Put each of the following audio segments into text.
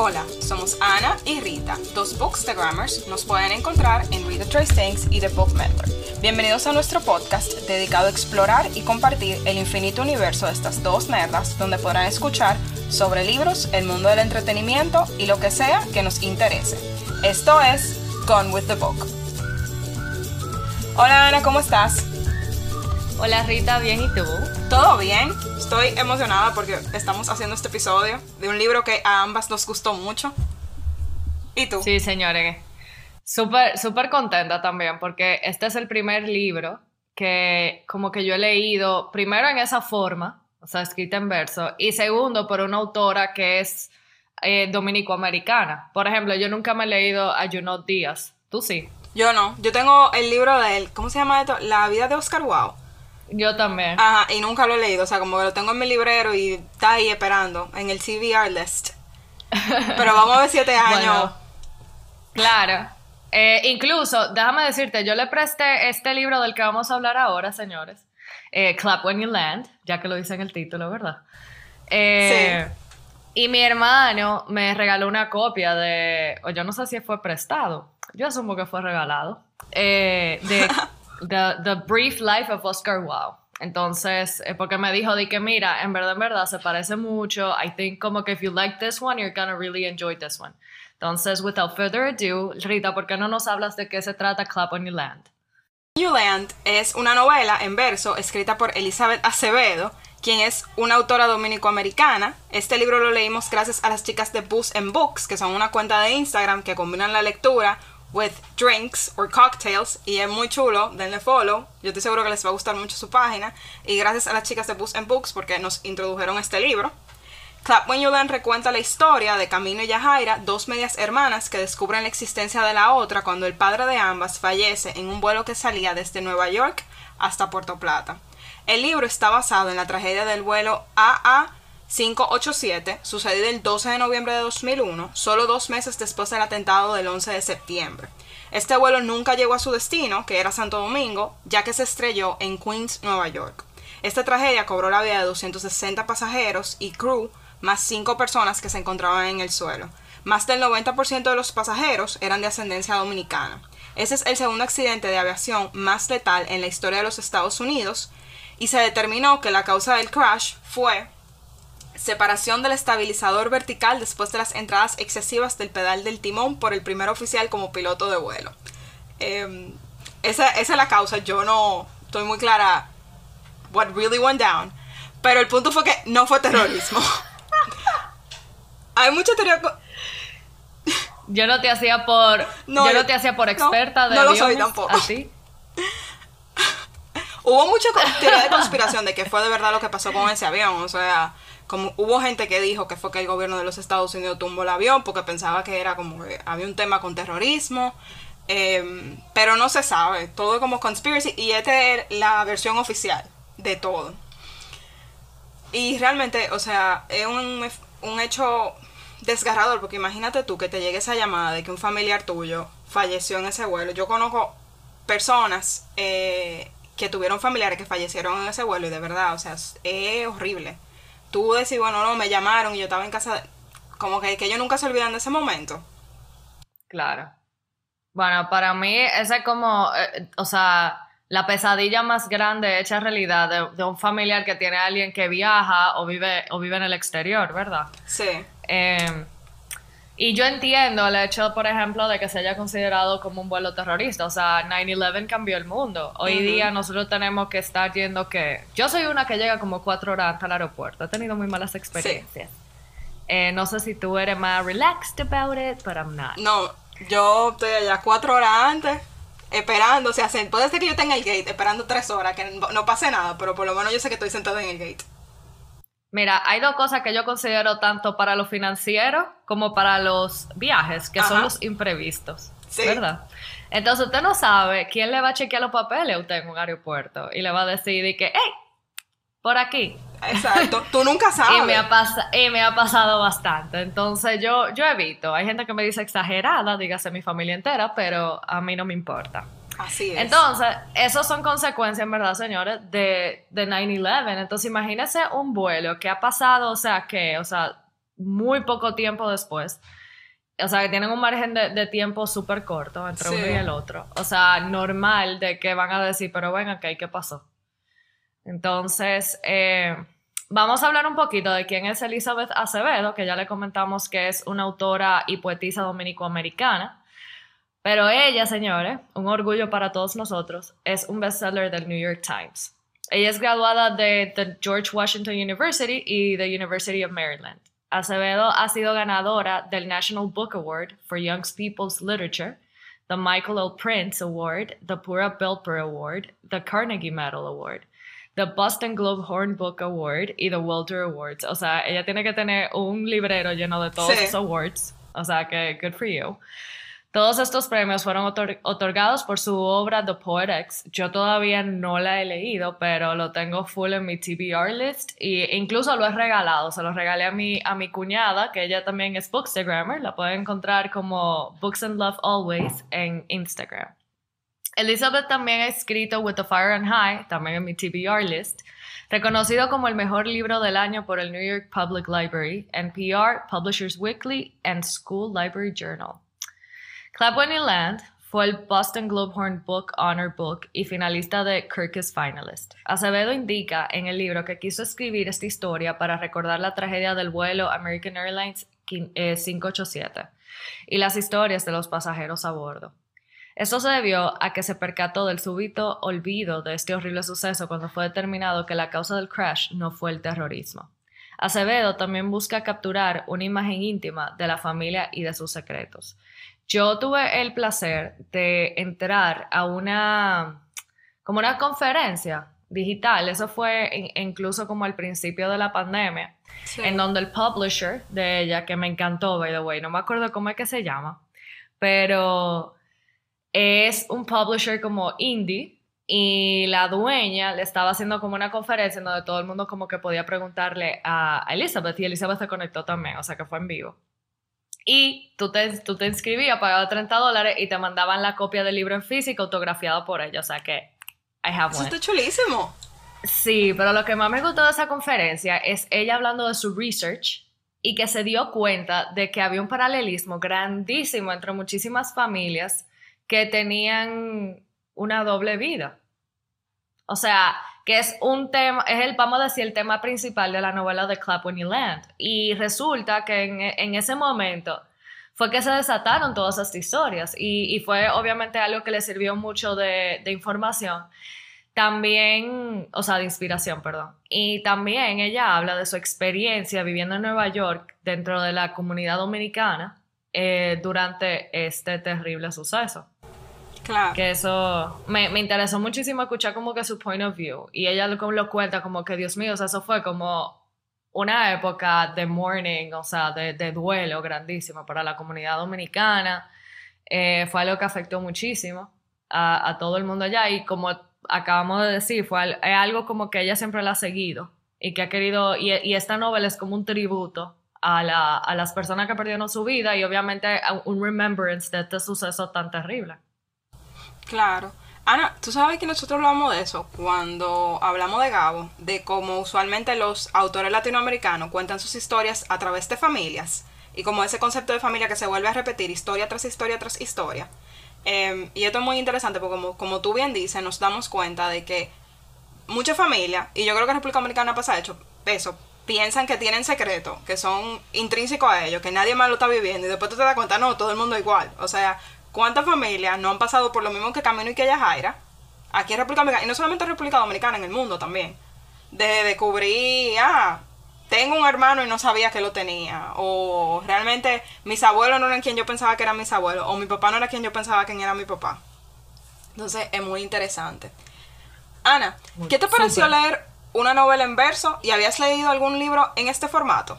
Hola, somos Ana y Rita, dos bookstagrammers. Nos pueden encontrar en Read the Trace Things y The Book Mentor. Bienvenidos a nuestro podcast dedicado a explorar y compartir el infinito universo de estas dos nerdas, donde podrán escuchar sobre libros, el mundo del entretenimiento y lo que sea que nos interese. Esto es Gone with the Book. Hola Ana, ¿cómo estás? Hola Rita, bien, ¿y tú? ¿Todo bien? Estoy emocionada porque estamos haciendo este episodio de un libro que a ambas nos gustó mucho. ¿Y tú? Sí, señores. Súper, súper contenta también porque este es el primer libro que como que yo he leído, primero en esa forma, o sea, escrita en verso, y segundo por una autora que es eh, dominico-americana. Por ejemplo, yo nunca me he leído a Junot Díaz. ¿Tú sí? Yo no. Yo tengo el libro de él. ¿Cómo se llama esto? La vida de Oscar Wow. Yo también. Ajá, y nunca lo he leído. O sea, como que lo tengo en mi librero y está ahí esperando en el CBR list. Pero vamos a ver siete años. claro. Eh, incluso, déjame decirte, yo le presté este libro del que vamos a hablar ahora, señores. Eh, Clap When You Land, ya que lo dice en el título, ¿verdad? Eh, sí. Y mi hermano me regaló una copia de, o yo no sé si fue prestado, yo asumo que fue regalado, de The, Brief Life of Oscar Wilde. Entonces, porque me dijo de que mira, en verdad, en verdad, se parece mucho. I think como que if you like this one, you're gonna really enjoy this one. Entonces, without further ado, Rita, ¿por qué no nos hablas de qué se trata Clap on Your Land? New Land es una novela en verso escrita por Elizabeth Acevedo, quien es una autora dominico-americana. Este libro lo leímos gracias a las chicas de Books and Books, que son una cuenta de Instagram que combinan la lectura, with drinks or cocktails y es muy chulo, denle follow. Yo estoy seguro que les va a gustar mucho su página y gracias a las chicas de Books Books porque nos introdujeron este libro. Clap When You Learn recuenta la historia de Camino y Yajaira, dos medias hermanas que descubren la existencia de la otra cuando el padre de ambas fallece en un vuelo que salía desde Nueva York hasta Puerto Plata. El libro está basado en la tragedia del vuelo AA 587, sucedido el 12 de noviembre de 2001, solo dos meses después del atentado del 11 de septiembre. Este vuelo nunca llegó a su destino, que era Santo Domingo, ya que se estrelló en Queens, Nueva York. Esta tragedia cobró la vida de 260 pasajeros y crew, más 5 personas que se encontraban en el suelo. Más del 90% de los pasajeros eran de ascendencia dominicana. Ese es el segundo accidente de aviación más letal en la historia de los Estados Unidos y se determinó que la causa del crash fue separación del estabilizador vertical después de las entradas excesivas del pedal del timón por el primer oficial como piloto de vuelo. Em, esa, es la causa, yo no estoy muy clara what really went down, pero el punto fue que no fue terrorismo. Hay mucha teoría... Yo no te hacía por yo no te hacía por experta de no lo soy tampoco. Hubo mucha teoría de conspiración de que fue de verdad lo que pasó con ese avión, o sea, como hubo gente que dijo que fue que el gobierno de los Estados Unidos tumbó el avión porque pensaba que era como que había un tema con terrorismo, em, pero no se sabe, todo es como conspiracy y esta es la versión oficial de todo. Y realmente, o sea, es un, un hecho desgarrador porque imagínate tú que te llegue esa llamada de que un familiar tuyo falleció en ese vuelo. Yo conozco personas eh, que tuvieron familiares que fallecieron en ese vuelo y de verdad, o sea, es horrible tú decís, bueno, no, me llamaron y yo estaba en casa, como que, que ellos nunca se olvidan de ese momento. Claro. Bueno, para mí esa es como, eh, o sea, la pesadilla más grande hecha realidad de, un familiar que tiene a alguien que viaja o vive, o vive en el exterior, ¿verdad? Sí. Eh, y yo entiendo el hecho, por ejemplo, de que se haya considerado como un vuelo terrorista. O sea, 9-11 cambió el mundo. Hoy día nosotros tenemos que estar yendo que... Yo soy una que llega como cuatro horas al aeropuerto. He tenido muy malas experiencias. Eh, no sé si tú eres más relaxed about it, but I'm not. No, yo estoy allá cuatro horas antes esperando. O sea, puede ser que yo esté en el gate esperando tres horas, que no pase nada, pero por lo menos yo sé que estoy sentado en el gate. Mira, hay dos cosas que yo considero tanto para lo financiero como para los viajes, que son los imprevistos. Sí. ¿Verdad? Entonces usted no sabe quién le va a chequear los papeles a usted en un aeropuerto y le va a decir que, hey, por aquí. Exacto, tú nunca sabes. y, me ha y me ha pasado bastante. Entonces yo, yo evito. Hay gente que me dice exagerada, dígase mi familia entera, pero a mí no me importa. Así es. Entonces, esas son consecuencias, en verdad, señores, de, de 9-11. Entonces, imagínense un vuelo que ha pasado, o sea, que, o sea, muy poco tiempo después. O sea, que tienen un margen de, tiempo súper corto entre uno y el otro. O sea, normal de que van a decir, pero venga, ¿qué, ¿qué pasó? Entonces, eh, vamos a hablar un poquito de quién es Elizabeth Acevedo, que ya le comentamos que es una autora y poetisa dominico-americana. Pero ella, señores, un orgullo para todos nosotros, es un bestseller del New York Times. Ella es graduada de the George Washington University y the University of Maryland. Acevedo ha sido ganadora del National Book Award for Young People's Literature, the Michael L. Prince Award, the Pura Belper Award, the Carnegie Medal Award, the Boston Globe Horn Book Award y the Walter Awards. O sea, ella tiene que tener un librero lleno de todos esos awards. O sea, que good for you. Todos estos premios fueron otorgados por su obra The Poetics. Yo todavía no la he leído, pero lo tengo full en mi TBR list e incluso lo he regalado. Se lo regalé a mi, a mi cuñada, que ella también es Bookstagrammer. La pueden encontrar como Books and Love Always en Instagram. Elizabeth también ha escrito With the Fire and High, también en mi TBR list, reconocido como el mejor libro del año por el New York Public Library, NPR, Publishers Weekly and School Library Journal. Clap When You Land fue el Boston Globe Horn Book Honor Book y finalista de Kirkus Finalist. Acevedo indica en el libro que quiso escribir esta historia para recordar la tragedia del vuelo American Airlines 587 eh, y las historias de los pasajeros a bordo. Esto se debió a que se percató del súbito olvido de este horrible suceso cuando fue determinado que la causa del crash no fue el terrorismo. Acevedo también busca capturar una imagen íntima de la familia y de sus secretos. Yo tuve el placer de entrar a una, como una conferencia digital, eso fue incluso como al principio de la pandemia, en donde el publisher de ella, que me encantó, by the way, no me acuerdo cómo es que se llama, pero es un publisher como indie y la dueña le estaba haciendo como una conferencia en donde todo el mundo como que podía preguntarle a Elizabeth y Elizabeth se conectó también, o sea que fue en vivo. Y tú te, tú te inscribías, pagabas 30 dólares y te mandaban la copia del libro en físico autografiado por ella. O sea que, I have Eso está chulísimo. Sí, pero lo que más me gustó de esa conferencia es ella hablando de su research y que se dio cuenta de que había un paralelismo grandísimo entre muchísimas familias que tenían una doble vida. O sea, que es un tema, es el, vamos a decir, el tema principal de la novela de Clap When You Land. Y resulta que en, ese momento fue que se desataron todas estas historias y, fue obviamente algo que le sirvió mucho de, información. También, o sea, de inspiración, perdón. Y también ella habla de su experiencia viviendo en Nueva York dentro de la comunidad dominicana eh, durante este terrible suceso. Que eso me, me, interesó muchísimo escuchar como que su point of view. Y ella lo, lo cuenta como que, Dios mío, o sea, eso fue como una época de mourning, o sea, de, de duelo grandísimo para la comunidad dominicana. Eh, fue algo que afectó muchísimo a, a, todo el mundo allá. Y como acabamos de decir, fue algo como que ella siempre la ha seguido y que ha querido, y, y esta novela es como un tributo a, la, a, las personas que perdieron su vida y obviamente un remembrance de este suceso tan terrible. Claro. Ana, tú sabes que nosotros hablamos de eso cuando hablamos de Gabo, de cómo usualmente los autores latinoamericanos cuentan sus historias a través de familias y como ese concepto de familia que se vuelve a repetir historia tras historia tras historia. Em, y esto es muy interesante porque como, como tú bien dices, nos damos cuenta de que muchas familias, y yo creo que en República Dominicana pasa hecho, eso, piensan que tienen secretos, que son intrínsecos a ellos, que nadie más lo está viviendo y después tú te das cuenta, no, todo el mundo igual. O sea, ¿Cuántas familias no han pasado por lo mismo que Camino y que Jaira? Aquí en República Dominicana, y no solamente en República Dominicana, en el mundo también. De descubrir, ah, tengo un hermano y no sabía que lo tenía. O realmente mis abuelos no eran quien yo pensaba que eran mis abuelos. O mi papá no era quien yo pensaba que era mi papá. Entonces es muy interesante. Ana, ¿qué te pareció leer una novela en verso y habías leído algún libro en este formato?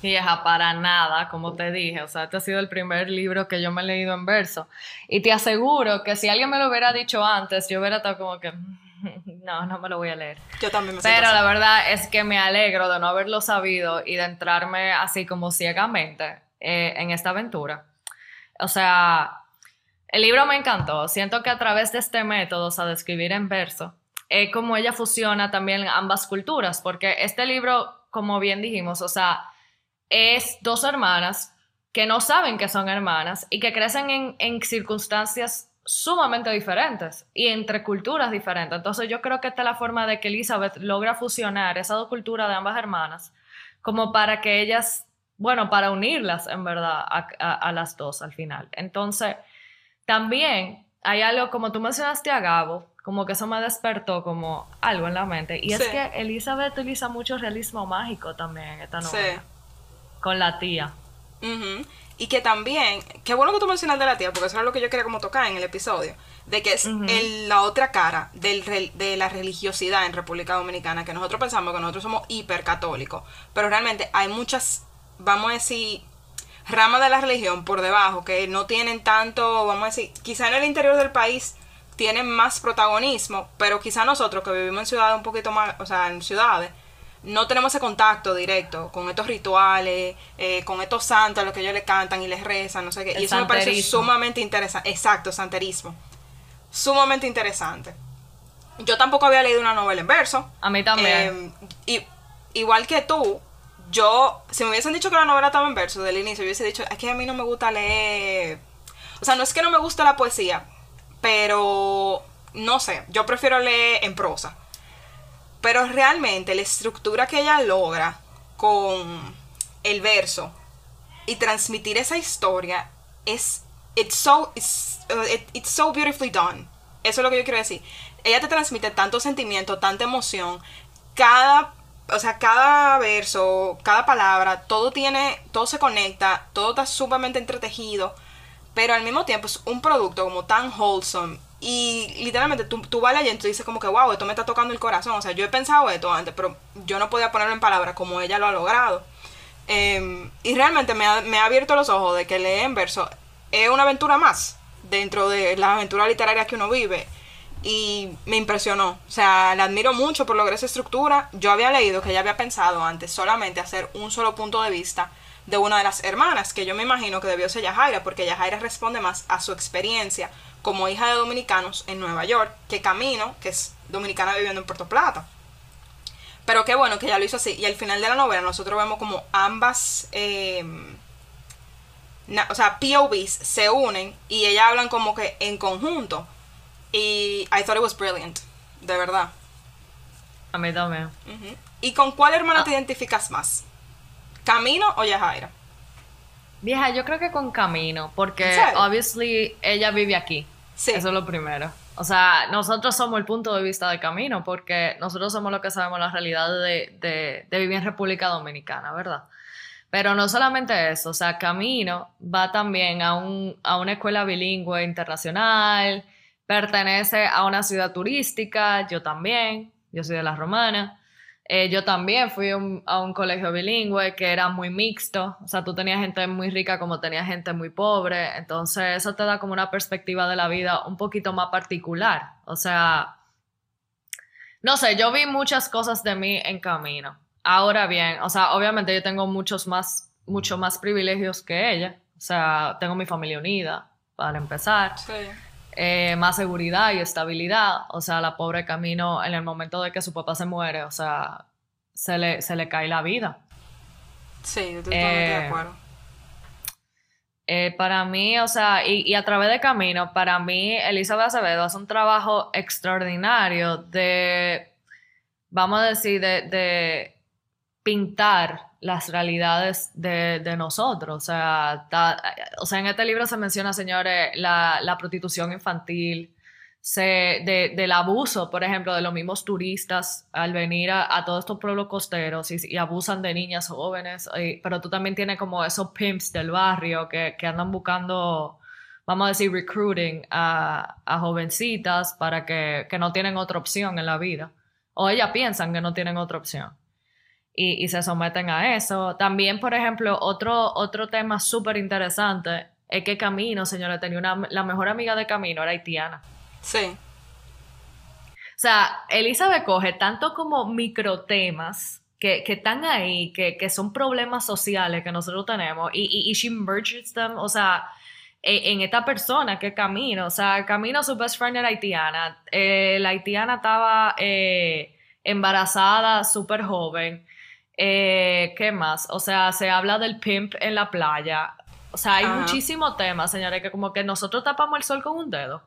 Vieja, para nada, como te dije. O sea, este ha sido el primer libro que yo me he leído en verso. Y te aseguro que si alguien me lo hubiera dicho antes, yo hubiera estado como que, no, no me lo voy a leer. Yo también me Pero la verdad es que me alegro de no haberlo sabido y de entrarme así como ciegamente eh, en esta aventura. O sea, el libro me encantó. Siento que a través de este método, o sea, de escribir en verso, es como ella fusiona también ambas culturas, porque este libro, como bien dijimos, o sea, es dos hermanas que no saben que son hermanas y que crecen en, en circunstancias sumamente diferentes y entre culturas diferentes. Entonces yo creo que esta es la forma de que Elizabeth logra fusionar esas dos culturas de ambas hermanas como para que ellas, bueno, para unirlas en verdad a, las dos al final. Entonces, también hay algo, como tú mencionaste a Gabo, como que eso me despertó como algo en la mente. Y es que Elizabeth utiliza mucho realismo mágico también en esta novela. Con la tía. Y que también, qué bueno que tú mencionas de la tía, porque eso es lo que yo quería como tocar en el episodio, de que es la otra cara del, de la religiosidad en República Dominicana, que nosotros pensamos que nosotros somos hipercatólicos, pero realmente hay muchas, vamos a decir, ramas de la religión por debajo que no tienen tanto, vamos a decir, quizá en el interior del país tienen más protagonismo, pero quizá nosotros que vivimos en ciudades un poquito más, o sea, en ciudades, no tenemos ese contacto directo con estos rituales, eh, con estos santos a los que ellos le cantan y les rezan, no sé qué. y eso me parece sumamente interesante. Exacto, santerismo. Sumamente interesante. Yo tampoco había leído una novela en verso. A mí también. Eh, y, igual que tú, yo, si me hubiesen dicho que la novela estaba en verso del inicio, yo hubiese dicho, es que a mí no me gusta leer. O sea, no es que no me gusta la poesía, pero no sé, yo prefiero leer en prosa. Pero realmente la estructura que ella logra con el verso y transmitir esa historia es it's so uh, so beautifully done. Eso es lo que yo quiero decir. Ella te transmite tanto sentimiento, tanta emoción. Cada o sea, cada verso, cada palabra, todo tiene, todo se conecta, todo está sumamente entretejido, pero al mismo tiempo es un producto como tan wholesome y literalmente tú, tú vas leyendo y dices como que, wow, esto me está tocando el corazón. O sea, yo he pensado esto antes, pero yo no podía ponerlo en palabras como ella lo ha logrado. Em, y realmente me ha, me ha, abierto los ojos de que leer en verso es una aventura más dentro de la aventura literaria que uno vive. Y me impresionó. O sea, la admiro mucho por lograr esa estructura. Yo había leído que ella había pensado antes solamente hacer un solo punto de vista de una de las hermanas, que yo me imagino que debió ser Yajaira, porque Yajaira responde más a su experiencia como hija de dominicanos en Nueva York que Camino, que es dominicana viviendo en Puerto Plata. Pero qué bueno que ella lo hizo así. Y al final de la novela nosotros vemos como ambas, em, o sea, POVs se unen y ellas hablan como que en conjunto. Y I thought it was brilliant, de verdad. A mí también. ¿Y con cuál hermana ah. te identificas más? ¿Camino o Yajaira? Vieja, yo creo que con Camino, porque obviously ella vive aquí. Sí. Eso es lo primero. O sea, nosotros somos el punto de vista de Camino, porque nosotros somos los que sabemos la realidad de, vivir en República Dominicana, ¿verdad? Pero no solamente eso, o sea, Camino va también a, un, a una escuela bilingüe internacional, pertenece a una ciudad turística, yo también, yo soy de la Romana. Eh, yo también fui a un colegio bilingüe que era muy mixto, o sea, tú tenías gente muy rica como tenías gente muy pobre, entonces eso te da como una perspectiva de la vida un poquito más particular, o sea, no sé, yo vi muchas cosas de mí en camino. Ahora bien, o sea, obviamente yo tengo muchos más, mucho más privilegios que ella, o sea, tengo mi familia unida, para empezar. Sí. Eh, más seguridad y estabilidad. O sea, la pobre Camino, en el momento de que su papá se muere, o sea, se le, se le cae la vida. Sí, estoy totalmente de eh, acuerdo. Eh, para mí, o sea, y, a través de Camino, para mí, Elizabeth Acevedo hace un trabajo extraordinario de, vamos a decir, de pintar las realidades de, nosotros. O sea, o sea, en este libro se menciona, señores, la, prostitución infantil, se, del abuso, por ejemplo, de los mismos turistas al venir a, todos estos pueblos costeros y, abusan de niñas jóvenes. pero tú también tienes como esos pimps del barrio que, andan buscando, vamos a decir, recruiting a, jovencitas para que, que no tienen otra opción en la vida. O ellas piensan que no tienen otra opción y, se someten a eso. También, por ejemplo, otro, otro tema súper interesante es que Camino, señora, tenía una, la mejor amiga de Camino, era haitiana. Sí. O sea, Elizabeth coge tanto como microtemas que, que están ahí, que, que, son problemas sociales que nosotros tenemos, y, y, she merges them, o sea, e, en, esta persona que Camino, o sea, Camino, su best friend era haitiana, eh, la haitiana estaba eh, embarazada, súper joven, Eh, ¿Qué más? O sea, se habla del pimp en la playa. O sea, hay muchísimos temas, señores, que como que nosotros tapamos el sol con un dedo.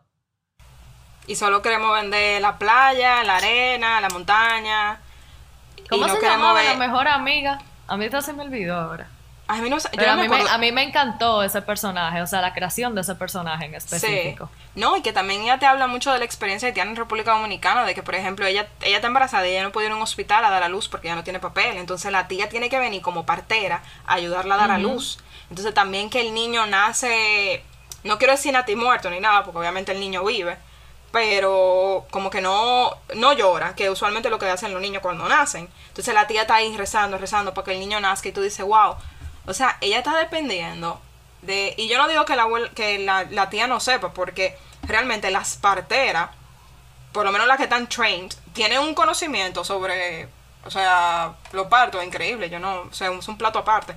Y solo queremos vender la playa, la arena, la montaña. ¿Cómo y no se queremos llamaba ver- la mejor amiga? A mí esto se me olvidó ahora. A mí no sé- yo Pero a, no me mí me, acuerdo. a mí me encantó ese personaje, o sea, la creación de ese personaje en específico. Sí. No, y que también ella te habla mucho de la experiencia que tiene en República Dominicana, de que, por ejemplo, ella, ella está embarazada y ella no puede ir a un hospital a dar a luz porque ella no tiene papel. Entonces la tía tiene que venir como partera a ayudarla a dar a luz. Entonces también que el niño nace, no quiero decir nati muerto ni nada, porque obviamente el niño vive, pero como que no, no llora, que usualmente es lo que hacen los niños cuando nacen. Entonces la tía está ahí rezando, rezando para que el niño nazca y tú dices, wow. O sea, ella está dependiendo de... Y yo no digo que la, que la, la tía no sepa, porque realmente las parteras, por lo menos las que están trained, tienen un conocimiento sobre, o sea, los partos, increíble, yo no, o sea, es un plato aparte.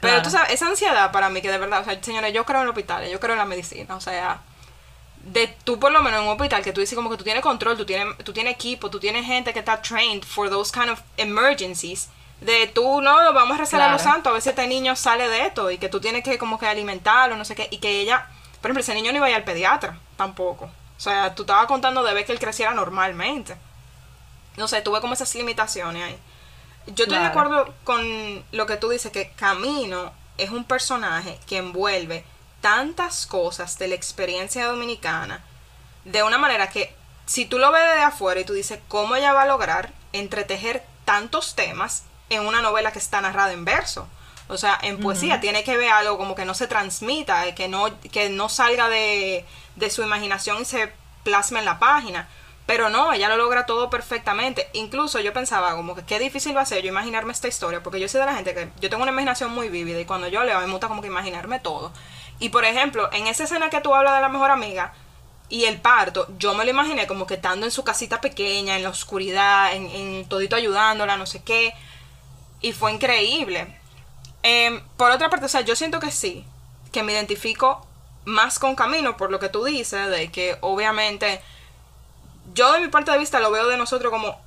Pero Claro. tú sabes, esa ansiedad para mí que de verdad, o sea, señores, yo creo en los hospitales, yo creo en la medicina, o sea, de tú por lo menos en un hospital que tú dices como que tú tienes control, tú tienes, tú tienes equipo, tú tienes gente que está trained for those kind of emergencies, de tú no, vamos a rezar a los santos, a ver si este niño sale de esto y que tú tienes que como que alimentarlo, no sé qué, y que ella, por ejemplo, ese niño no iba a ir al pediatra tampoco. O sea, tú estabas contando de ver que él creciera normalmente. No sé, tuve como esas limitaciones ahí. Yo estoy de acuerdo con lo que tú dices, que Camino es un personaje que envuelve tantas cosas de la experiencia dominicana de una manera que si tú lo ves desde afuera y tú dices cómo ella va a lograr entretejer tantos temas en una novela que está narrada en verso. O sea, en poesía tiene que ver algo como que no se transmita, eh, que no, que no salga de, de su imaginación y se plasme en la página. Pero no, ella lo logra todo perfectamente. Incluso yo pensaba como que qué difícil va a ser yo imaginarme esta historia, porque yo soy de la gente que yo tengo una imaginación muy vívida y cuando yo leo a mí me gusta como que imaginarme todo. Y por ejemplo, en esa escena que tú hablas de la mejor amiga y el parto, yo me lo imaginé como que estando en su casita pequeña, en la oscuridad, en, en todito ayudándola, no sé qué. Y fue increíble. Em, por otra parte, o sea, yo siento que sí, que me identifico más con Camino por lo que tú dices, de que obviamente yo de mi parte de vista lo veo de nosotros como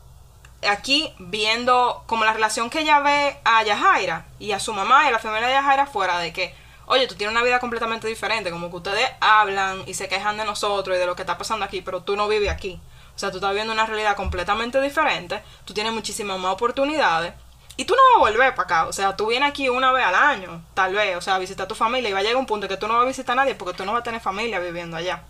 aquí viendo como la relación que ella ve a Yajaira y a su mamá y a la familia de Yajaira fuera de que, oye, tú tienes una vida completamente diferente, como que ustedes hablan y se quejan de nosotros y de lo que está pasando aquí, pero tú no vives aquí. O sea, tú estás viendo una realidad completamente diferente, tú tienes muchísimas más oportunidades y tú no vas a volver para acá. O sea, tú vienes aquí una vez al año, tal vez, o sea, a visitar a tu familia y va a llegar un punto que tú no vas a visitar a nadie porque tú no vas a tener familia viviendo allá.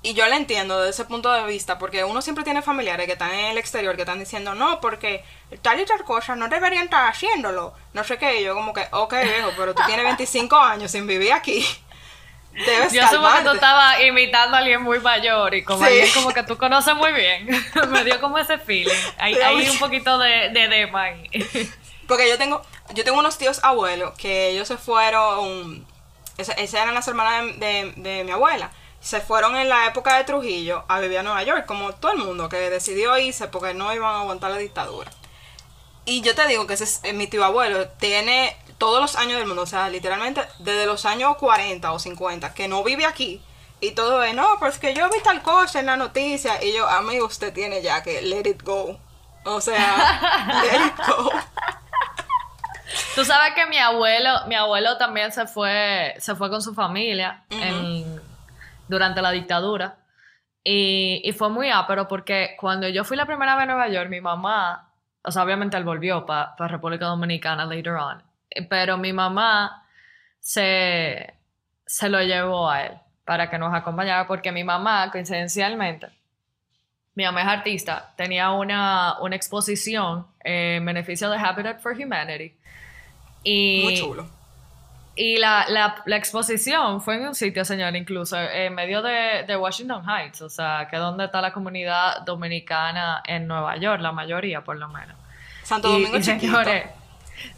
Y yo la entiendo desde ese punto de vista, porque uno siempre tiene familiares que están en el exterior que están diciendo, no, porque tal y tal cosa no deberían estar haciéndolo. No sé qué, yo como que, ok, viejo, pero tú tienes 25 años sin vivir aquí. Debes Yo supongo que tú estabas imitando a alguien muy mayor y como Sí. alguien como que tú conoces muy bien. Me dio como ese feeling. Hay, hay un poquito de, de dema ahí. Porque yo tengo, yo tengo unos tíos abuelos que ellos se fueron, esa- esas eran las hermanas de, de- de mi abuela, se fueron en la época de Trujillo a vivir a Nueva York, como todo el mundo que decidió irse porque no iban a aguantar la dictadura. Y yo te digo que ese es eh, mi tío abuelo, tiene todos los años del mundo, o sea, literalmente desde los años 40 o 50, que no vive aquí. Y todo es, no, pues que yo vi tal cosa en la noticia. Y yo, amigo, usted tiene ya que let it go. O sea, let it go. Tú sabes que mi abuelo, mi abuelo también se fue, se fue con su familia en- durante la dictadura. Y, y fue muy ápero porque cuando yo fui la primera vez a Nueva York, mi mamá, o sea, obviamente él volvió para República Dominicana later on, eh, pero mi mamá se, se lo llevó a él para que nos acompañara porque mi mamá, coincidencialmente, mi mamá es artista, tenía una, una exposición en beneficio de Habitat for Humanity. Y, Muy chulo. Y la, la, la exposición fue en un sitio, señor, incluso en medio de, de Washington Heights, o sea, que es donde está la comunidad dominicana en Nueva York, la mayoría por lo menos. Santo Y- Domingo y señores,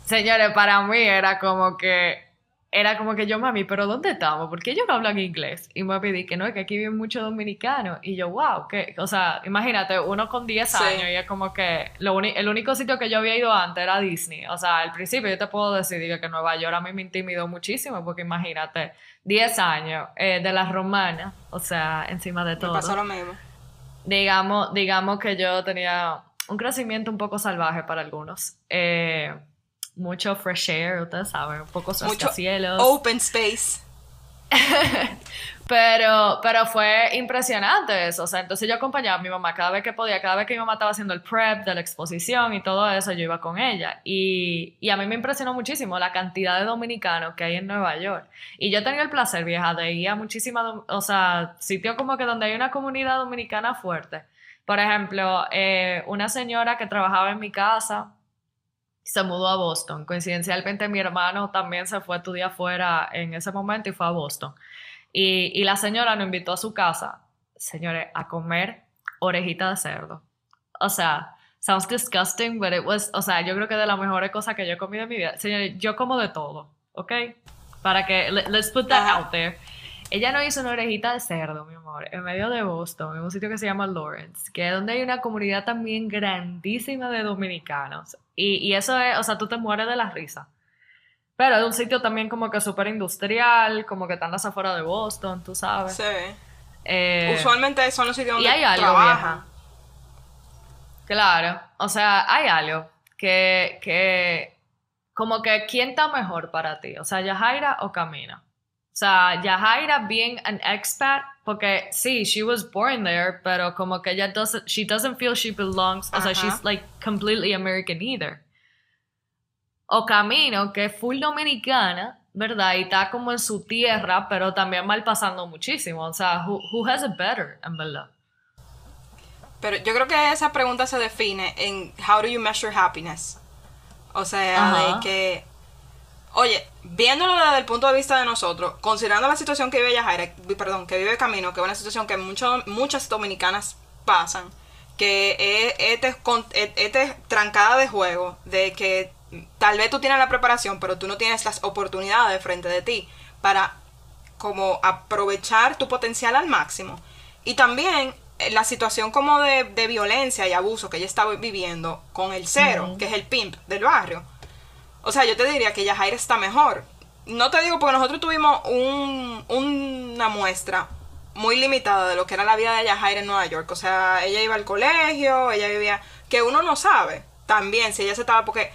señores, para mí era como que, era como que yo, mami, pero ¿dónde estamos? Porque ellos no hablan inglés. Y me pedí que no, es que aquí viven muchos dominicanos. Y yo, wow, que, o sea, imagínate, uno con 10 Sí. años y es como que lo el único sitio que yo había ido antes era Disney. O sea, al principio yo te puedo decir que Nueva York a mí me intimidó muchísimo porque imagínate, 10 años eh, de las romanas, o sea, encima de Me todo pasó lo mismo. digamos, digamos que yo tenía un crecimiento un poco salvaje para algunos. Eh, mucho fresh air, ustedes saben, un poco cielos. Open space. pero, pero fue impresionante eso. O sea, entonces yo acompañaba a mi mamá cada vez que podía, cada vez que mi mamá estaba haciendo el prep de la exposición y todo eso, yo iba con ella. Y, y a mí me impresionó muchísimo la cantidad de dominicanos que hay en Nueva York. Y yo tenía el placer, vieja, de ir a muchísimas, o sea, sitios como que donde hay una comunidad dominicana fuerte. Por ejemplo, eh, una señora que trabajaba en mi casa se mudó a Boston. Coincidencialmente mi hermano también se fue a estudiar afuera en ese momento y fue a Boston. Y, la señora nos invitó a su casa, señores, a comer orejita de cerdo. O sea, sounds disgusting, but it was, o sea, yo creo que de las mejores cosas que yo he comido en mi vida. Señores, yo como de todo, ¿ok? Para que, let's put that out there. Ella nos hizo una orejita de cerdo, mi amor, en medio de Boston, en un sitio que se llama Lawrence, que es donde hay una comunidad también grandísima de dominicanos. Y, eso es, o sea, tú te mueres de la risa. Pero es un sitio también como que súper industrial, como que están las afuera de Boston, tú sabes. Sí. Eh, Usualmente son los sitios donde y hay algo, trabajan. Claro, o sea, hay algo que, que, como que, ¿quién está mejor para ti? O sea, Yajaira o Camina. O sea, Yajaira being an expat, porque sí, she was born there, pero como que ella doesn't, she doesn't feel she belongs, o sea, she's like completely American either. O Camino, que es full dominicana, ¿verdad? Y está como en su tierra, pero también mal pasando muchísimo. O sea, who, who has it better, en verdad? Pero yo creo que esa pregunta se define en how do you measure happiness. O sea, de que Oye, viéndolo desde el punto de vista de nosotros, considerando la situación que vive Yajaira, perdón, que vive Camino, que es una situación que muchas dominicanas pasan, que es, este, este trancada de juego, de que tal vez tú tienes la preparación, pero tú no tienes las oportunidades frente de ti para como aprovechar tu potencial al máximo. Y también eh, la situación como de, violencia y abuso que ella estaba viviendo con el cero, que es el pimp del barrio o sea, yo te diría que Yajaira está mejor. No te digo porque nosotros tuvimos un, una muestra muy limitada de lo que era la vida de Yajaira en Nueva York. O sea, ella iba al colegio, ella vivía... Que uno no sabe también si ella se estaba... Porque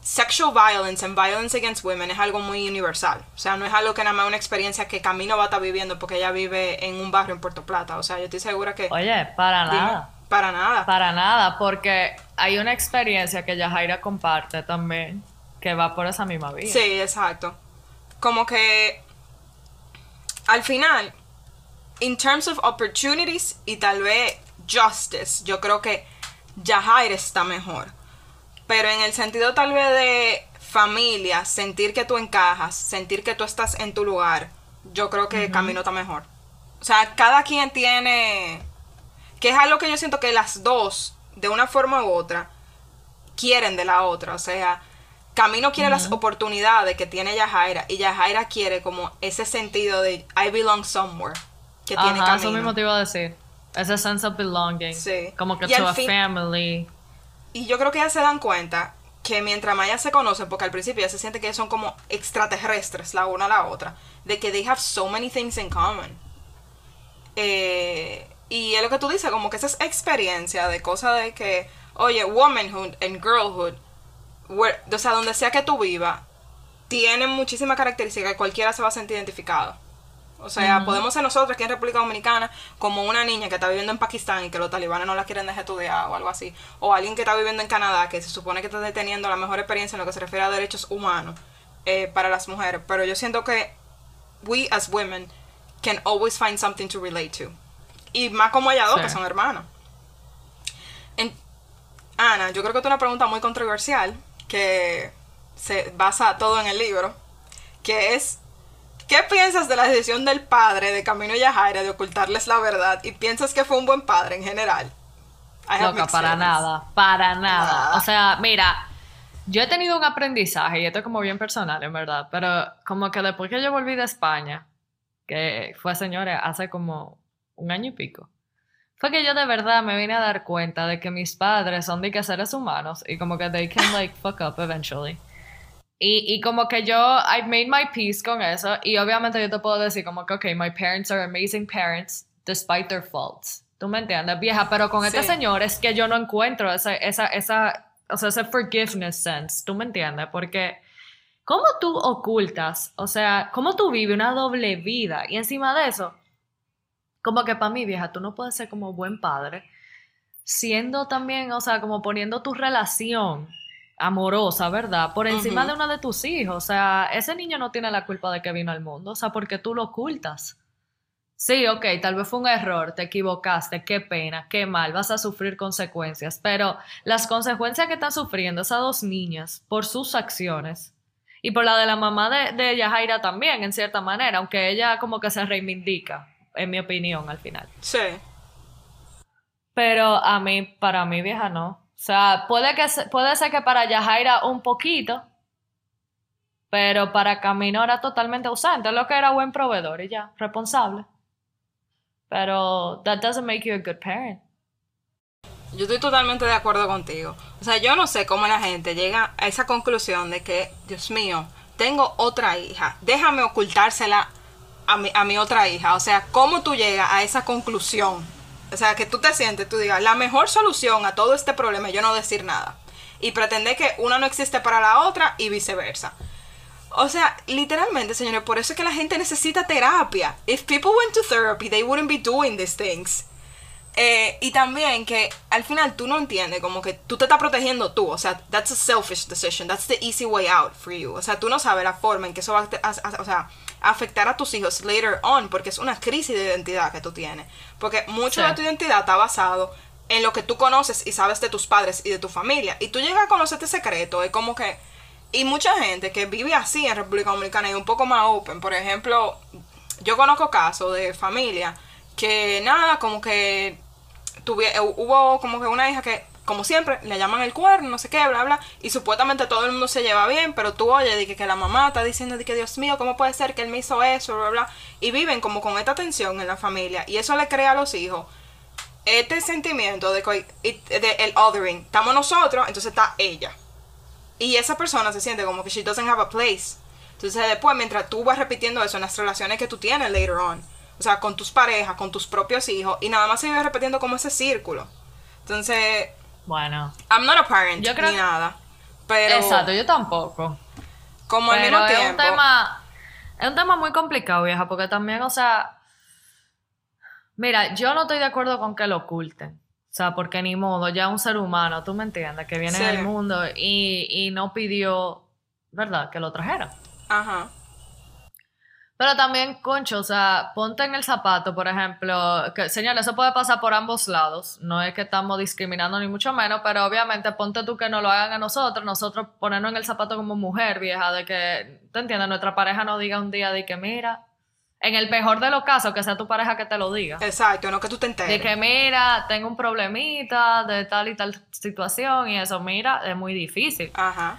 sexual violence and violence against women es algo muy universal. O sea, no es algo que nada más una experiencia que Camino va a estar viviendo porque ella vive en un barrio en Puerto Plata. O sea, yo estoy segura que... Oye, para nada. Para nada. Para nada, porque hay una experiencia que Yajaira comparte también que va por esa misma vía. Sí, exacto. Como que al final, in terms of opportunities y tal vez justice, yo creo que Yajair está mejor. Pero en el sentido tal vez de familia, sentir que tú encajas, sentir que tú estás en tu lugar, yo creo que Camino está mejor. O sea, cada quien tiene... Que es algo que yo siento que las dos, de una forma u otra, quieren de la otra. O sea, Camino quiere las oportunidades que tiene Yajaira y Yajaira quiere como ese sentido de I belong somewhere que tiene Camino. Eso mismo te iba a decir. Ese sense of belonging. Sí. Como que to a family. Y yo creo que ya se dan cuenta que mientras más ya se conocen, porque al principio ya se siente que son como extraterrestres la una a la otra, de que they have so many things in common. Eh, y es lo que tú dices, como que esa es experiencia de cosas de que, oye, womanhood and girlhood o sea, donde sea que tú vivas, tienen muchísimas características que cualquiera se va a sentir identificado. O sea, podemos ser nosotros aquí en República Dominicana como una niña que está viviendo en Pakistán y que los talibanes no la quieren dejar estudiar o algo así. O alguien que está viviendo en Canadá que se supone que está teniendo la mejor experiencia en lo que se refiere a derechos humanos eh, para las mujeres. Pero yo siento que we as women can always find something to relate to. Y más como ella dos, que son hermanos. Ana, yo creo que es una pregunta muy controversial que se basa todo en el libro, que es, ¿qué piensas de la decisión del padre de Camino y Yajaira de ocultarles la verdad? ¿Y piensas que fue un buen padre en general? Loca, para nada, para nada. O sea, mira, yo he tenido un aprendizaje, y esto es como bien personal, en verdad, pero como que después que yo volví de España, que fue, señores, hace como un año y pico, fue que yo de verdad me vine a dar cuenta de que mis padres son de que seres humanos y como que they can like fuck up eventually. Y, y como que yo, I made my peace con eso y obviamente yo te puedo decir como que, ok, my parents are amazing parents despite their faults. ¿Tú me entiendes, vieja? Pero con este señor es que yo no encuentro esa, esa, esa, o sea, ese forgiveness sense. ¿Tú me entiendes? Porque, ¿cómo tú ocultas? O sea, ¿cómo tú vives una doble vida? Y encima de eso, como que para mí, vieja, tú no puedes ser como buen padre, siendo también, o sea, como poniendo tu relación amorosa, ¿verdad? Por encima de uno de tus hijos. O sea, ese niño no tiene la culpa de que vino al mundo, o sea, porque tú lo ocultas. Sí, ok, tal vez fue un error, te equivocaste, qué pena, qué mal, vas a sufrir consecuencias, pero las consecuencias que están sufriendo esas dos niñas por sus acciones y por la de la mamá de, de Yajaira también, en cierta manera, aunque ella como que se reivindica, en mi opinión, al final. Sí. Pero a mí, para mí, vieja, no. O sea, puede, que, puede ser que para Yajaira un poquito, pero para Camino era totalmente ausente, lo que era buen proveedor y ya, responsable. Pero that doesn't make you a good parent. Yo estoy totalmente de acuerdo contigo. O sea, yo no sé cómo la gente llega a esa conclusión de que, Dios mío, tengo otra hija, déjame ocultársela a mi, a mi otra hija. O sea, ¿cómo tú llegas a esa conclusión? O sea, que tú te sientes, tú digas, la mejor solución a todo este problema es yo no decir nada. Y pretender que una no existe para la otra y viceversa. O sea, literalmente, señores, por eso es que la gente necesita terapia. If people went to therapy, they wouldn't be doing these things. Eh, y también que al final tú no entiendes, como que tú te estás protegiendo tú. O sea, that's a selfish decision. That's the easy way out for you. O sea, tú no sabes la forma en que eso va a, o sea, afectar a tus hijos later on, porque es una crisis de identidad que tú tienes. Porque mucho de tu identidad está basado en lo que tú conoces y sabes de tus padres y de tu familia. Y tú llegas a conocer este secreto, es como que y mucha gente que vive así en República Dominicana y un poco más open. Por ejemplo, yo conozco casos de familia que nada, como que tuve, hubo como que una hija que, como siempre, le llaman el cuerno, no sé qué, bla, bla, y supuestamente todo el mundo se lleva bien, pero tú oyes de que, que la mamá está diciendo de que Dios mío, ¿cómo puede ser que él me hizo eso, bla, bla, y viven como con esta tensión en la familia, y eso le crea a los hijos este sentimiento de, de el othering. Estamos nosotros, entonces está ella. Y esa persona se siente como que she doesn't have a place. Entonces después, mientras tú vas repitiendo eso en las relaciones que tú tienes later on, o sea, con tus parejas, con tus propios hijos, y nada más se vive repitiendo como ese círculo. Entonces, bueno. I'm not a parent yo creo ni nada. Pero, Exacto, yo tampoco. Como al mismo tiempo. Es un, tema, es un tema muy complicado, vieja, porque también, o sea, mira, yo no estoy de acuerdo con que lo oculten. O sea, porque ni modo, ya un ser humano, tú me entiendes, que viene del mundo y, y no pidió, ¿verdad?, que lo trajera. Ajá. Pero también, concho, o sea, ponte en el zapato, por ejemplo, que, señores, eso puede pasar por ambos lados, no es que estamos discriminando ni mucho menos, pero obviamente ponte tú que no lo hagan a nosotros, nosotros ponernos en el zapato como mujer vieja, de que, ¿te entiendes? Nuestra pareja no diga un día de que, mira, en el mejor de los casos, que sea tu pareja que te lo diga. Exacto, no que tú te enteres. De que, mira, tengo un problemita de tal y tal situación y eso, mira, es muy difícil. Ajá.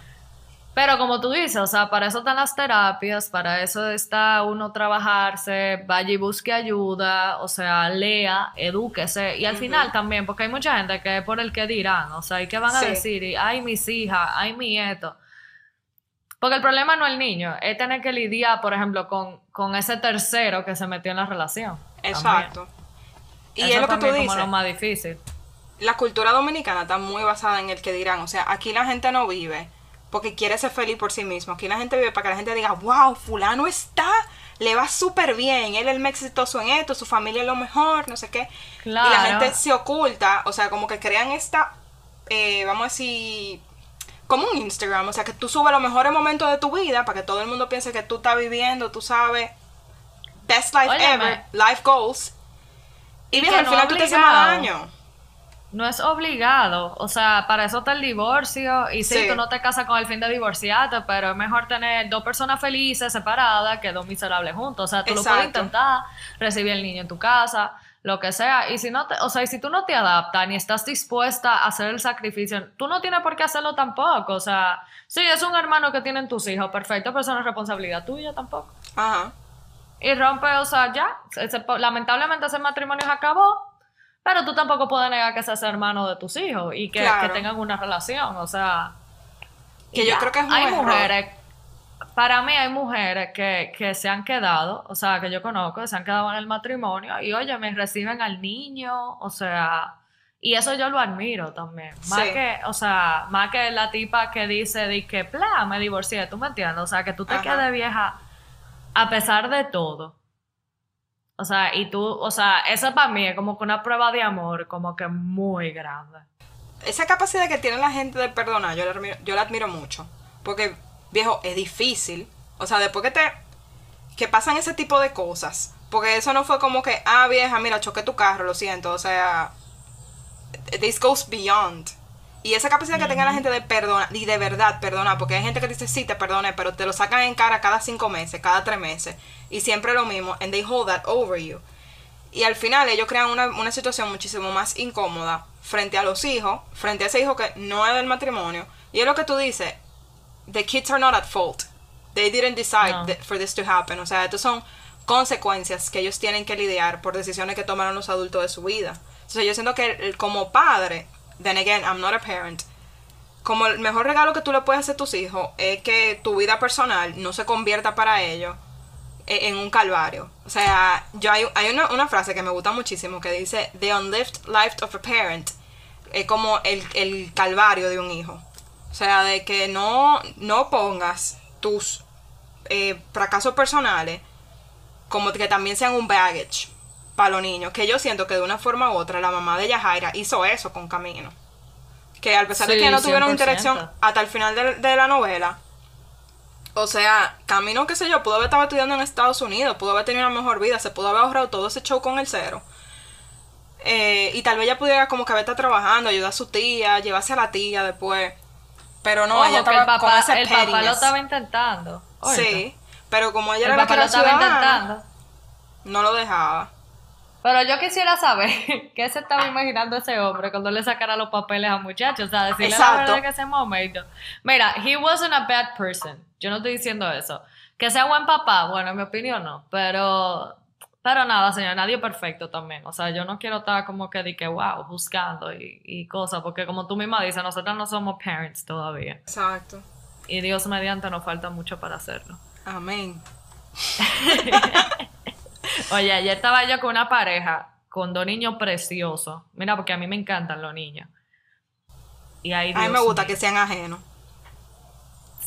Pero como tú dices, o sea, para eso están las terapias, para eso está uno trabajarse, vaya y busque ayuda, o sea, lea, edúquese. Y al final también, porque hay mucha gente que es por el que dirán, o sea, ¿y qué van a decir? Y, ay, mis hijas, ay, mi esto. Porque el problema no es el niño, es tener que lidiar, por ejemplo, con, ese tercero que se metió en la relación. Exacto. Y es lo que tú dices. Como lo más difícil. La cultura dominicana está muy basada en el que dirán. O sea, aquí la gente no vive porque quiere ser feliz por sí mismo. Aquí la gente vive para que la gente diga, wow, fulano está, le va súper bien, él es el más exitoso en esto, su familia es lo mejor, no sé qué. Claro. Y la gente se oculta, o sea, como que crean esta, eh, vamos a decir, como un Instagram, o sea, que tú subes los mejores momentos de tu vida para que todo el mundo piense que tú estás viviendo, tú sabes, best life ever, life goals. Y, bien, al final tú te haces daño. No es obligado, o sea, para eso está el divorcio y sí, tú no te casas con el fin de divorciarte, pero es mejor tener dos personas felices separadas que dos miserables juntos, o sea, tú lo puedes intentar, recibir el niño en tu casa, lo que sea. Y si no te, o sea, y si tú no te adaptas ni estás dispuesta a hacer el sacrificio, tú no tienes por qué hacerlo tampoco. O sea, sí, es un hermano que tienen tus hijos, perfecto, pero eso no es responsabilidad tuya tampoco. Ajá. Y rompe, o sea, ya. lamentablemente ese matrimonio se acabó, pero tú tampoco puedes negar que seas hermano de tus hijos y que, tengan una relación. O sea. Que yo creo que es muy Hay mujeres. para mí hay mujeres que, que, se han quedado, o sea, que yo conozco, que se han quedado en el matrimonio y oye, me reciben al niño, o sea, y eso yo lo admiro también. Más que, o sea, más que la tipa que dice de que, bla, me divorcié, ¿tú me entiendes? O sea, que tú te quedes vieja a pesar de todo. O sea, y tú, o sea, eso para mí es como que una prueba de amor, como que muy grande. Esa capacidad que tiene la gente de perdonar, yo la admiro, yo la admiro mucho. Porque, viejo, es difícil. O sea, después que te. que pasan ese tipo de cosas. Porque eso no fue como que, ah, vieja, mira, choqué tu carro, lo siento. O sea, this goes beyond. Y esa capacidad que tenga la gente de perdonar, y de verdad perdonar, porque hay gente que dice, sí, te perdone, pero te lo sacan en cara cada cinco meses, cada tres meses, y siempre lo mismo, and they hold that over you. Y al final ellos crean una, una situación muchísimo más incómoda frente a los hijos, frente a ese hijo que no es del matrimonio. Y es lo que tú dices, the kids are not at fault. They didn't decide for this to happen. O sea, estos son consecuencias que ellos tienen que lidiar por decisiones que tomaron los adultos de su vida. Entonces yo siento que como padre, then again, I'm not a parent, como el mejor regalo que tú le puedes hacer a tus hijos es que tu vida personal no se convierta para ellos e, en un calvario. O sea, yo hay, hay una, una, frase que me gusta muchísimo que dice, The unlived life of a parent es como el, el calvario de un hijo. O sea, de que no, no pongas tus eh, fracasos personales como que también sean un baggage para los niños, que yo siento que de una forma u otra la mamá de Yajaira hizo eso con Camino. Que a pesar de que no tuvieron interacción hasta el final de, la novela, o sea, Camino, qué sé yo, pudo haber estado estudiando en Estados Unidos, pudo haber tenido una mejor vida, se pudo haber ahorrado todo ese show con el cero. Eh, y tal vez ella pudiera como que haber estado trabajando, ayudar a su tía, llevarse a la tía después. Pero no, ella estaba el papá, con ese El papá lo estaba intentando. Sí, pero como ella era la que lo estaba intentando. no lo dejaba. Pero yo quisiera saber qué se estaba imaginando ese hombre cuando le sacara los papeles a muchachos. O sea, decirle la verdad en ese momento. Mira, he wasn't a bad person. Yo no estoy diciendo eso. Que sea buen papá, bueno, en mi opinión no. Pero, pero nada, señor, nadie perfecto también. O sea, yo no quiero estar como que de que, wow, buscando y, y cosas. Porque como tú misma dices, nosotros no somos parents todavía. Exacto. Y Dios mediante nos falta mucho para hacerlo. Amén. Oye, ayer estaba yo con una pareja, con dos niños preciosos. Mira, porque a mí me encantan los niños. Y ahí, a mí me gusta que sean ajenos.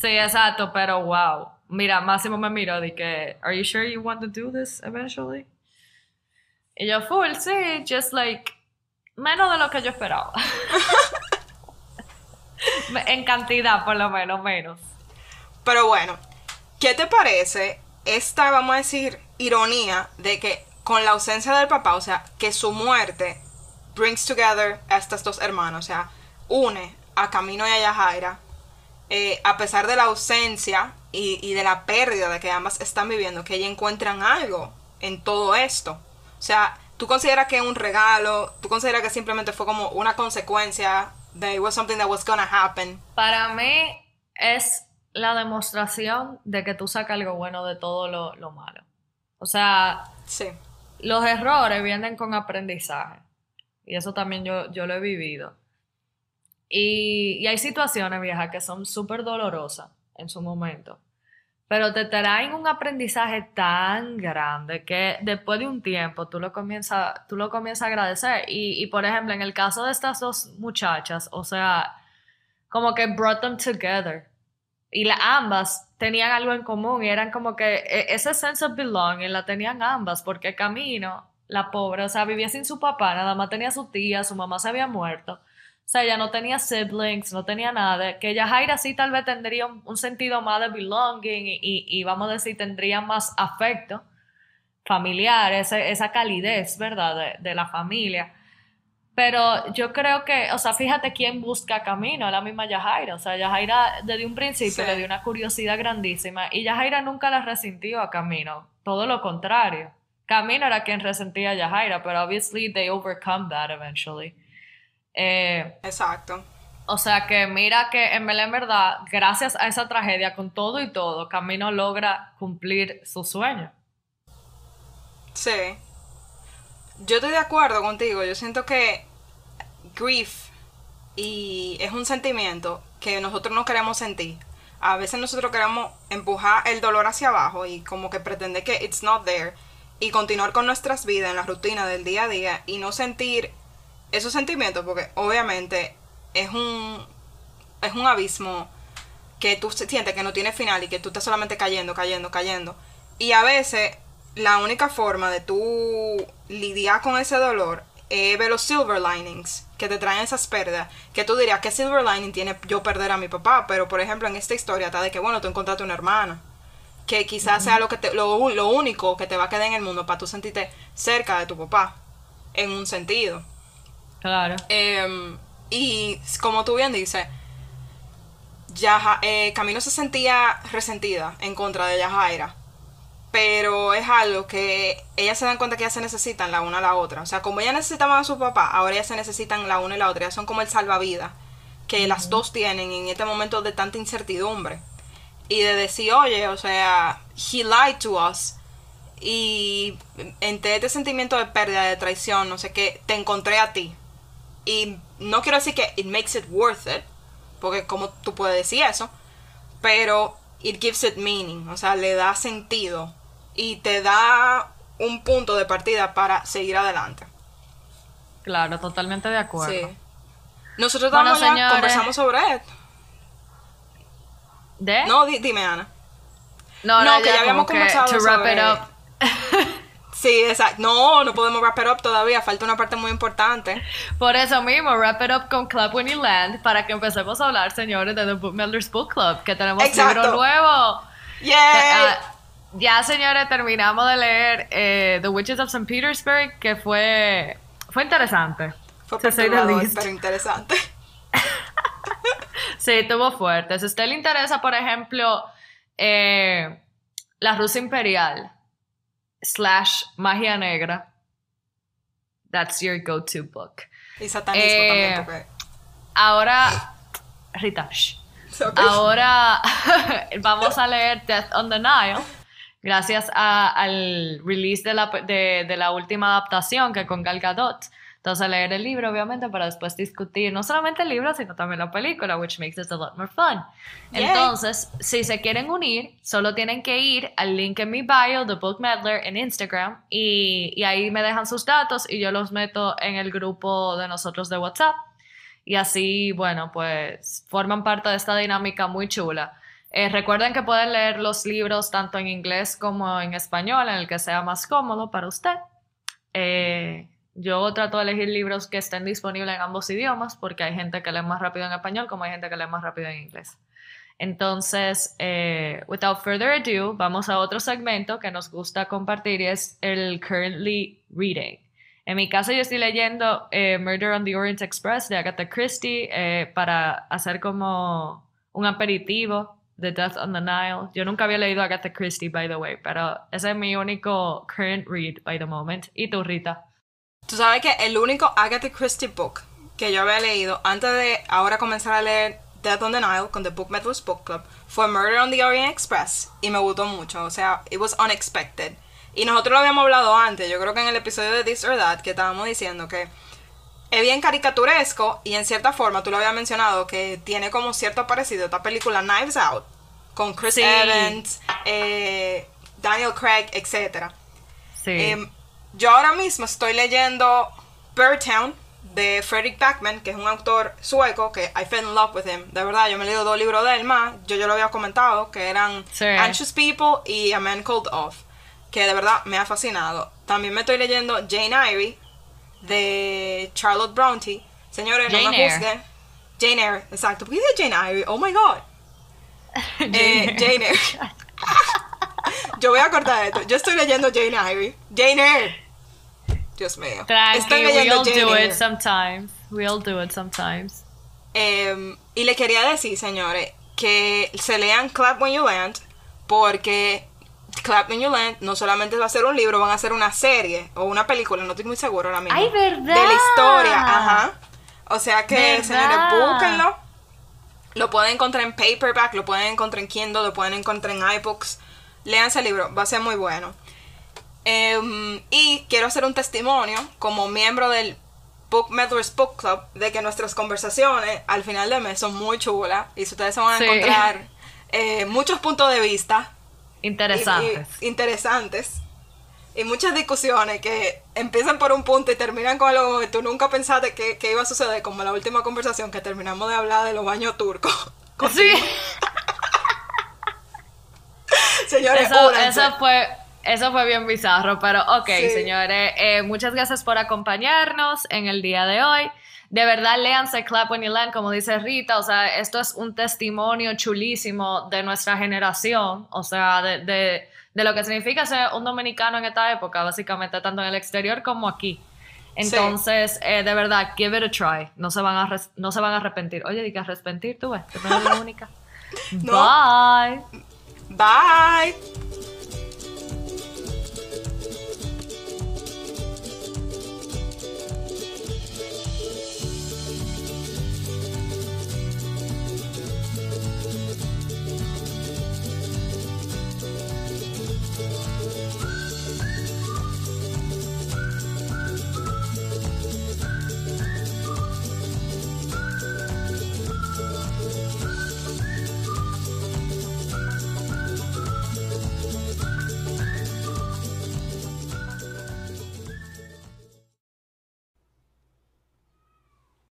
Sí, exacto, pero wow. Mira, Máximo me miró y que, ¿Are you sure you want to do this eventually? Y yo, full, sí, just like, menos de lo que yo esperaba. en cantidad, por lo menos, menos. Pero bueno, ¿qué te parece esta, vamos a decir, ironía de que con la ausencia del papá, o sea, que su muerte brings together a estas dos hermanas, o sea, une a Camino y a Yajaira, eh, a pesar de la ausencia y, de la pérdida de que ambas están viviendo, que ellas encuentran algo en todo esto. O sea, ¿tú consideras que es un regalo? ¿Tú consideras que simplemente fue como una consecuencia de it was something that was gonna happen? Para mí es la demostración de que tú sacas algo bueno de todo lo, lo malo. O sea, los errores vienen con aprendizaje. Y eso también yo, yo lo he vivido. Y, hay situaciones, viejas, que son súper dolorosas en su momento. Pero te traen un aprendizaje tan grande que después de un tiempo tú lo comienzas, tú lo comienzas a agradecer. Y, y por ejemplo, en el caso de estas dos muchachas, o sea, como que brought them together y la, ambas tenían algo en común y eran como que e, ese sense of belonging la tenían ambas porque Camino, la pobre, o sea, vivía sin su papá, nada más tenía su tía, su mamá se había muerto. O sea, ella no tenía siblings, no tenía nada. Que ella Jaira sí tal vez tendría un, sentido más de belonging y, y, vamos a decir, tendría más afecto familiar, esa calidez, ¿verdad? De, de la familia. Pero yo creo que, o sea, fíjate quién busca camino, la misma Yajaira. O sea, Yajaira desde un principio le dio una curiosidad grandísima y Yajaira nunca la resintió a Camino, todo lo contrario. Camino era quien resentía a Yajaira, pero obviously they overcome that eventually. Eh, Exacto. O sea que mira que en verdad, gracias a esa tragedia, con todo y todo, Camino logra cumplir su sueño. Sí. Yo estoy de acuerdo contigo. Yo siento que grief y es un sentimiento que nosotros no queremos sentir. a veces nosotros queremos empujar el dolor hacia abajo y como que pretender que it's not there y continuar con nuestras vidas en la rutina del día a día y no sentir esos sentimientos porque obviamente es un es un abismo que tú sientes que no tiene final y que tú estás solamente cayendo, cayendo, cayendo. Y a veces la única forma de tú lidiar con ese dolor es ver los silver linings que te traen esas pérdidas. Que tú dirías, ¿qué silver lining tiene yo perder a mi papá? Pero por ejemplo, en esta historia está de que, bueno, tú encontraste una hermana. Que quizás sea lo, que te, lo, lo único que te va a quedar en el mundo para tú sentirte cerca de tu papá. En un sentido. Claro. Em, y como tú bien dices, Yaja, eh, Camino se sentía resentida en contra de Yajaira. Pero es algo que ellas se dan cuenta que ellas se necesitan la una a la otra. O sea, como ellas necesitaban a su papá, ahora ellas se necesitan la una y la otra. Ellas son como el salvavidas que las dos tienen en este momento de tanta incertidumbre. Y de decir, oye, o sea, he lied to us. Y entre este sentimiento de pérdida, de traición, no sé qué, te encontré a ti. Y no quiero decir que it makes it worth it, porque como tú puedes decir eso, pero it gives it meaning, o sea, le da sentido y te da un punto de partida para seguir adelante. Claro, totalmente de acuerdo. Sí. Nosotros conversamos sobre esto. ¿De? No, dime, Ana. No, no, que ya habíamos conversado sobre... Sí, exacto. No, no podemos wrap it up todavía. Falta una parte muy importante. Por eso mismo, wrap it up con Club When You Land para que empecemos a hablar, señores, de The Book Melders Book Club, que tenemos libro nuevo. Yeah. Ya, señores, terminamos de leer eh, The Witches of St. Petersburg, que fue, fue interesante. Fue pero interesante. sí, estuvo fuerte. Si a usted le interesa, por ejemplo, eh, la Rusia Imperial, slash magia negra, that's your go-to book. Y satanismo también, eh, porque... Ahora, Rita, ahora vamos a leer Death on the Nile, gracias al release de la, de, de la última adaptación que con Gal Gadot. Entonces, leer el libro, obviamente, para después discutir no solamente el libro, sino también la película, which makes it a lot more fun. Entonces, si se quieren unir, solo tienen que ir al link en mi bio, The Book Medler, en Instagram, y, y ahí me dejan sus datos y yo los meto en el grupo de nosotros de WhatsApp. Y así, bueno, pues forman parte de esta dinámica muy chula. Eh, recuerden que pueden leer los libros tanto en inglés como en español, en el que sea más cómodo para usted. Eh, yo trato de elegir libros que estén disponibles en ambos idiomas porque hay gente que lee más rápido en español como hay gente que lee más rápido en inglés. Entonces, eh, without further ado, vamos a otro segmento que nos gusta compartir y es el currently reading. En mi caso, yo estoy leyendo eh, Murder on the Orient Express de Agatha Christie para hacer como un aperitivo de Death on the Nile. Yo nunca había leído Agatha Christie, by the way, pero ese es mi único current read by the moment. ¿Y tú, Rita? Tú sabes que el único Agatha Christie book que yo había leído antes de ahora comenzar a leer Death on the Nile con The Book Methodist Book Club fue Murder on the Orient Express y me gustó mucho, o sea, it was unexpected. Y nosotros lo habíamos hablado antes, yo creo que en el episodio de This or That que estábamos diciendo que es bien caricaturesco y en cierta forma tú lo habías mencionado que tiene como cierto parecido esta película Knives Out con Chris Evans, eh, Daniel Craig, etc. Sí. Em, yo ahora mismo estoy leyendo Town de Frederick Backman, que es un autor sueco que I fell in love with him. De verdad, yo me he leído dos libros de él más. Yo ya lo había comentado, que eran Anxious People y A Man Called Off, que de verdad me ha fascinado. También me estoy leyendo Jane Eyre de Charlotte Bronte. Señores, no me juzguen. Jane Eyre, exacto. ¿Por qué dice Jane Eyre? Oh my god. Eh, Jane Eyre. yo voy a cortar esto. Yo estoy leyendo Jane Eyre. Jane Eyre. Dios mío. Estoy we all do it sometimes. We all do it sometimes. Em, y le quería decir, señores, que se lean Clap When You Land, porque Clap When You Land no solamente va a ser un libro, van a ser una serie o una película, no estoy muy seguro ahora mismo. ¡Ay, verdad! De la historia, ajá. O sea que, señores, búsquenlo. Lo pueden encontrar en paperback, lo pueden encontrar en Kindle, lo pueden encontrar en iBooks. Leanse el libro, va a ser muy bueno. Em, y quiero hacer un testimonio como miembro del Book Meddlers Book Club de que nuestras conversaciones al final del mes son muy chulas y si ustedes se van a encontrar eh, muchos puntos de vista. Interesantes. interesantes. Y muchas discusiones que empiezan por un punto y terminan con algo que tú nunca pensaste que, iba a suceder, como la última conversación que terminamos de hablar de los baños turcos. Sí. Señores, eso, fue eso fue bien bizarro, pero ok, señores, eh, muchas gracias por acompañarnos en el día de hoy. De verdad, léanse Clap When You Land, como dice Rita, o sea, esto es un testimonio chulísimo de nuestra generación, o sea, de, lo que significa ser un dominicano en esta época, básicamente, tanto en el exterior como aquí. Entonces, eh, de verdad, give it a try. No se van a, no se van a arrepentir. Oye, di que arrepentir tú ves, que no única. Bye. Bye.